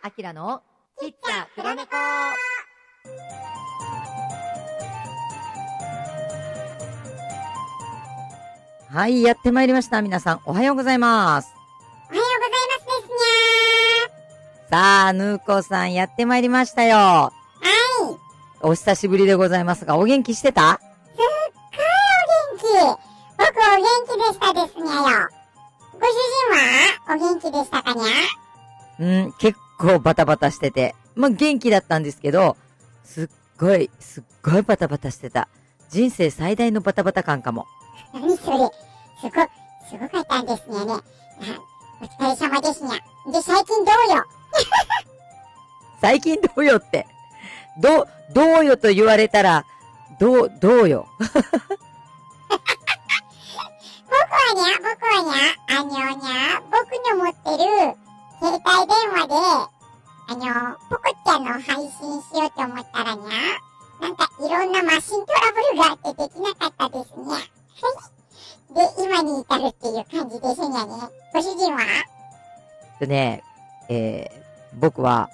アキラのちっちゃ黒猫はい、やってまいりました。皆さん、おはようございます。おはようございますですにさあ、ぬーこさん、やってまいりましたよ。はい。お久しぶりでございますが、お元気してた？すっごいお元気。僕お元気でしたですにゃよ。ご主人はお元気でしたかにゃ？うん、結構バタバタしてて。まあ、元気だったんですけど、すっごい、すっごいバタバタしてた。人生最大のバタバタ感かも。何それすご、すごかったんですね。あお疲れ様ですにゃ。で、最近どうよ？最近どうよって。どう、どうよと言われたら、どう、どうよ？僕はにゃ、僕はにゃ、あにょにゃ、僕の持ってる携帯電話で、あの、ポコちゃんの配信しようと思ったらにゃ、なんかいろんなマシントラブルがあってできなかったですにゃ。はい。で、今に至るっていう感じですにゃね。ご主人は？でね、えー、僕は、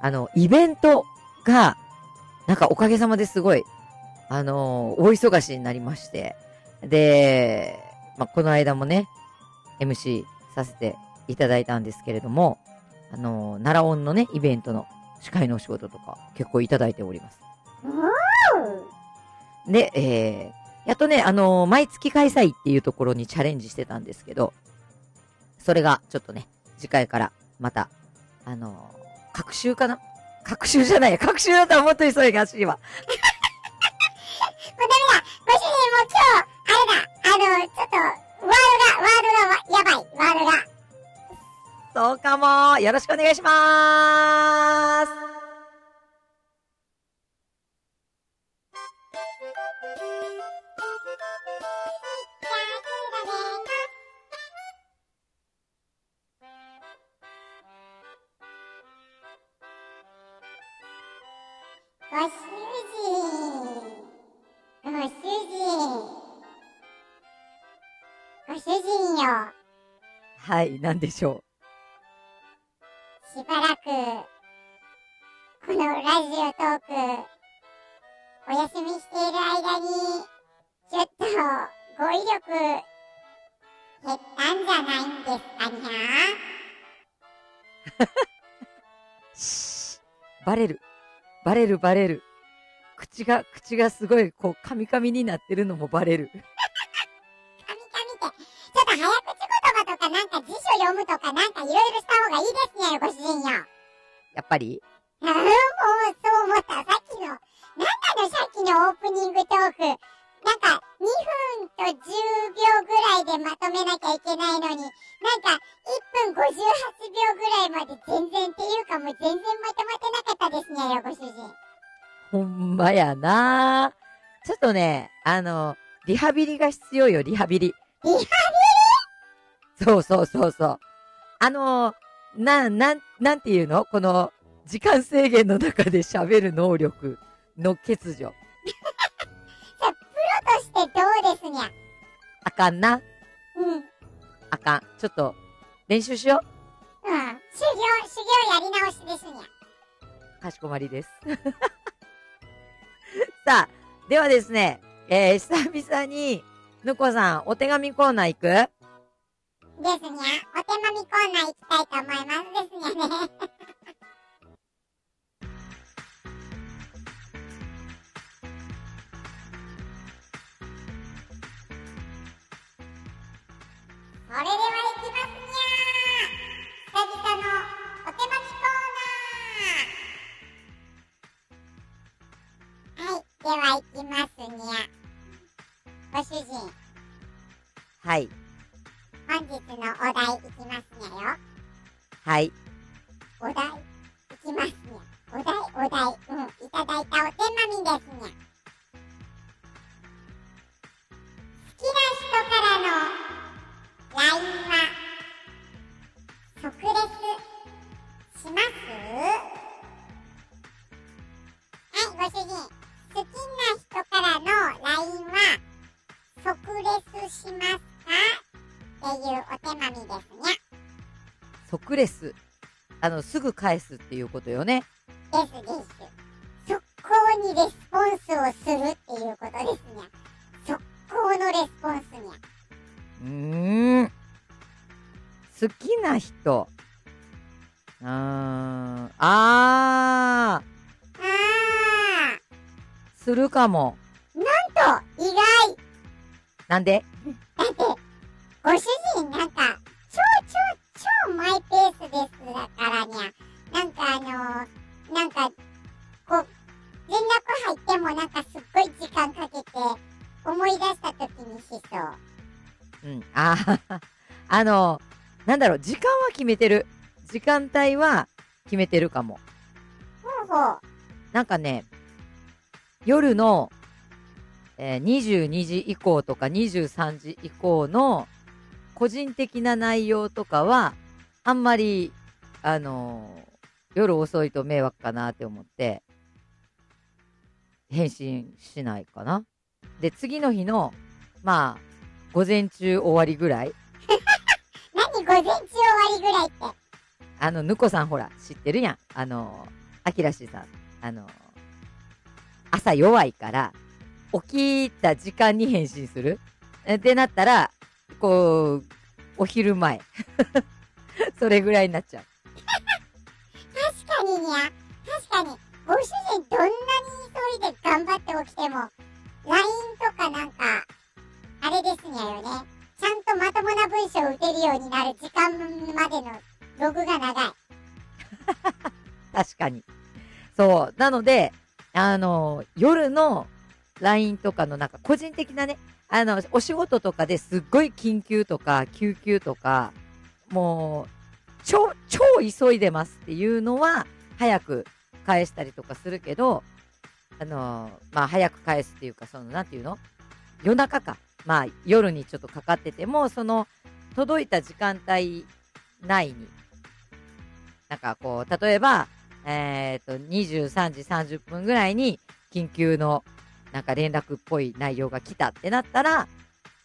あの、イベントが、なんかおかげさまですごい、あの大忙しになりまして、で、まあ、この間もね、MC させていただいたんですけれども、あの奈良音のね、イベントの司会のお仕事とか結構いただいております。で、えー、やっとね、あのー毎月開催っていうところにチャレンジしてたんですけど、それがちょっとね、次回からまた、あのー、各週かな？各週じゃないや、各週だったらもっと急いがしいわ。よろしくお願いしまーすご主人。ご主人。ご主人よ。はい、なんでしょしトーク、お休みしている間に、ちょっと、語彙力、減ったんじゃないんですかにゃバレる。バレるバレる。口が、口がすごい、こう、カミカミになってるのもバレる。カミカミって、ちょっと早口言葉とかなんか辞書読むとかなんかいろいろした方がいいですね、ご主人よ。やっぱり？ああ、もうそう思った。さっきの、なんなのさっきのオープニングトーク。なんか、2分と10秒ぐらいでまとめなきゃいけないのに、なんか、1分58秒ぐらいまで全然っていうかもう全然まとまってなかったですねよ、ご主人。ほんまやなちょっとね、あの、リハビリが必要よ、リハビリ。リハそうそうそうそう。あの、な、なん、なんていうの？この、時間制限の中で喋る能力の欠如。さ、プロとしてどうですにゃ？あかんな。うん。うん。あかん。ちょっと、練習しよう。修行、修行やり直しですにゃ。かしこまりです。さあ、ではですね、えー、久々に、ぬこさん、お手紙コーナー行く？ですにゃ。お手紙コーナー行きたいと思いますですにゃね。それでは行きますにゃ久々のお手紙コーナーはい、では行きますにゃご主人、はい。本日のお題いきますにゃよ。はい。お題いきますにゃ。お題、お題、うん、いただいたお手紙ですにゃ。即レス。あの、すぐ返すっていうことよね。ですです。速攻にレスポンスをするっていうことですね。速攻のレスポンスにゃ。うーん。好きな人。うーん。あー。あするかも。ー、なんと、意外なんで？だって、ご主人なんか、超超超マイペースですだからにゃ。なんかあのー、なんか、こう、連絡入ってもなんかすっごい時間かけて、思い出した時にしそう。うん。あーあの、なんだろう、時間は決めてる。時間帯は決めてるかも。ほうほう。なんかね、夜の、えー22時以降とか23時以降の個人的な内容とかは、あんまり、あのー夜遅いと迷惑かなって思って、返信しないかな。で、次の日の、まあ、午前中終わりぐらい、何午前中終わりぐらいって？あの、ぬこさんほら、知ってるやん。あの、あきらしさん。あの、朝弱いから、起きた時間に返信するってなったら、こう、お昼前。それぐらいになっちゃう。確かににゃ。確かに、ご主人どんなに急いで頑張って起きても、LINE とかなんか、あれですにゃよね。ちゃんとまともな文章を打てるようになる時間までのログが長い。確かに。そう。なので、あの、夜の LINE とかのなんか個人的なね、あの、お仕事とかですっごい緊急とか救急とか、もう、超、超急いでますっていうのは、早く返したりとかするけど、あの、まあ、早く返すっていうか、その、なんていうの？夜中か。まあ、夜にちょっとかかってても、その、届いた時間帯内に、なんかこう、例えば、えっ、と、23時30分ぐらいに緊急のなんか連絡っぽい内容が来たってなったら、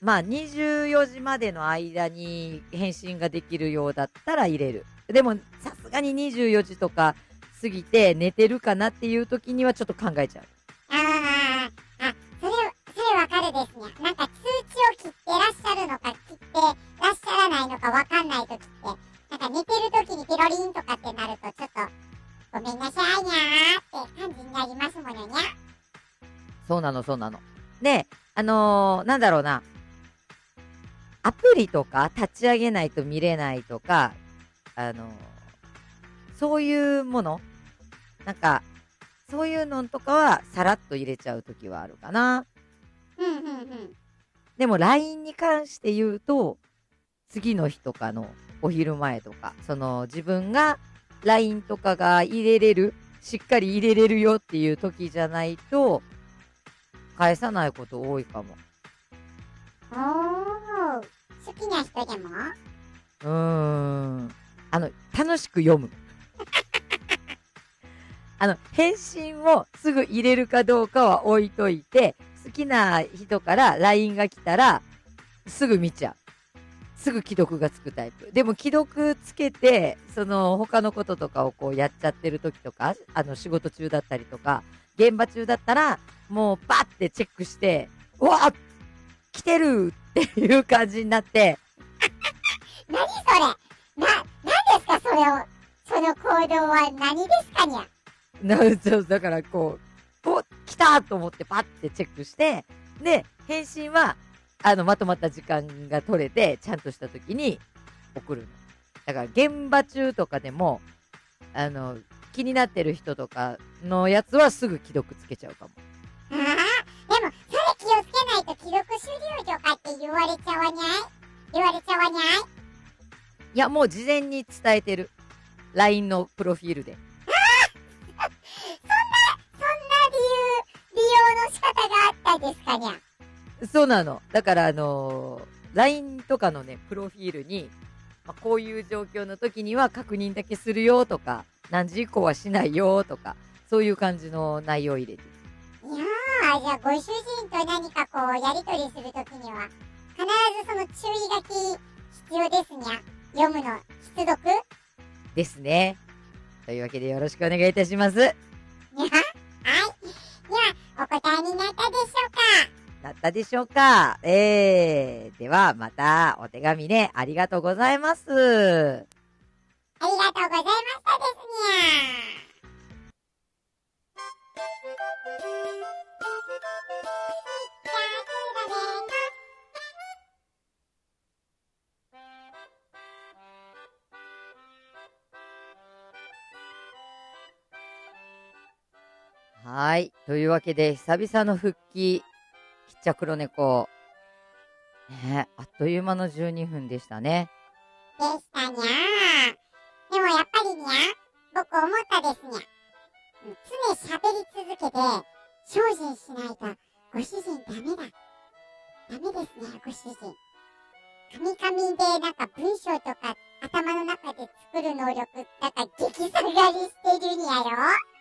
まあ24時までの間に返信ができるようだったら入れる。でもさすがに24時とか過ぎて寝てるかなっていう時にはちょっと考えちゃう。あー、あ、それ、それわかるですね。なんか通知を切ってらっしゃるのか、切ってらっしゃらないのかわかんない時って、なんか寝てる時にピロリンとかってなると、ちょっと、ごめんなさいにゃーって感じになりますものにゃ。そうなの、そうなの。で、あのーなんだろうな。アプリとか立ち上げないと見れないとか、あのーそういうものなんか、そういうのとかはさらっと入れちゃうときはあるかな。うんうんうん。でも LINE に関して言うと、次の日とかのお昼前とか、その自分が LINE とかが入れれる、しっかり入れれるよっていう時じゃないと、返さないこと多いかも。おー、好きな人でも？うーん。あの、楽しく読む。あの、返信をすぐ入れるかどうかは置いといて、好きな人から LINE が来たら、すぐ見ちゃう。すぐ既読がつくタイプ。でも既読つけて、その他のこととかをこうやっちゃってる時とか、あの仕事中だったりとか、現場中だったら、もうバッてチェックして、うわ来てるっていう感じになって、何それ。な、何ですか？それを、その行動は何ですかにゃ。なそうだからこう、お来たと思ってパッてチェックして、で、返信は、あの、まとまった時間が取れて、ちゃんとした時に送るの。だから、現場中とかでも、あの、気になってる人とかのやつはすぐ既読つけちゃうかも、いや、もう事前に伝えてる。LINE のプロフィールで。そんな理由、利用の仕方があったんですかにゃそうなの。だから、あのー LINE とかのね、プロフィールに、まあ、こういう状況の時には確認だけするよとか、何時以降はしないよとか、そういう感じの内容を入れてる。いやー、じゃあご主人と何かこう、やりとりするときには、必ずその注意書き必要ですにゃ。読むの、必読？ですね。というわけでよろしくお願いいたします。にゃはい。では、お答えになったでしょうか？だったでしょうか？えー、ではまたお手紙ね、ありがとうございます。ありがとうございましたですにゃはい。というわけで、久々の復帰、きっちゃ黒猫。ねあっという間の12分でしたね。でしたにゃーでもやっぱりにゃ僕思ったですにゃ常喋り続けて精進しないとご主人ダメだ。ダメですね、ご主人。カミカミでなんか文章とか頭の中で作る能力なんか激下がりしてるにやろ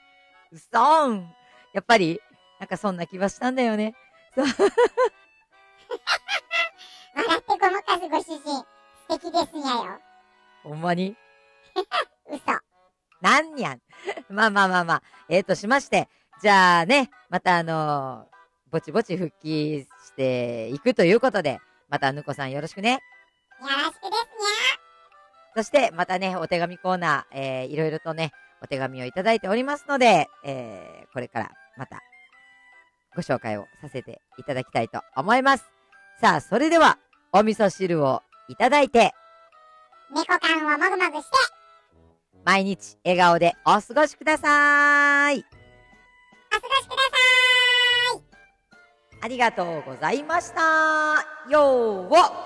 うそーんやっぱり、なんかそんな気はしたんだよね。笑ってごまかすご主人素敵ですにゃよ。ほんまに？嘘。なんにゃん。まあまあまあまあ。えーとしまして、じゃあね、またあのーぼちぼち復帰していくということで、またぬこさんよろしくね。よろしくですにそして、またね、お手紙コーナー、えー、いろいろとね、お手紙をいただいておりますので、えー、これからまたご紹介をさせていただきたいと思います。さあ、それでは、お味噌汁をいただいて、ゃ。猫缶をもぐもぐして毎日笑顔でお過ごしください。お過ごしください。ありがとうございました。よーを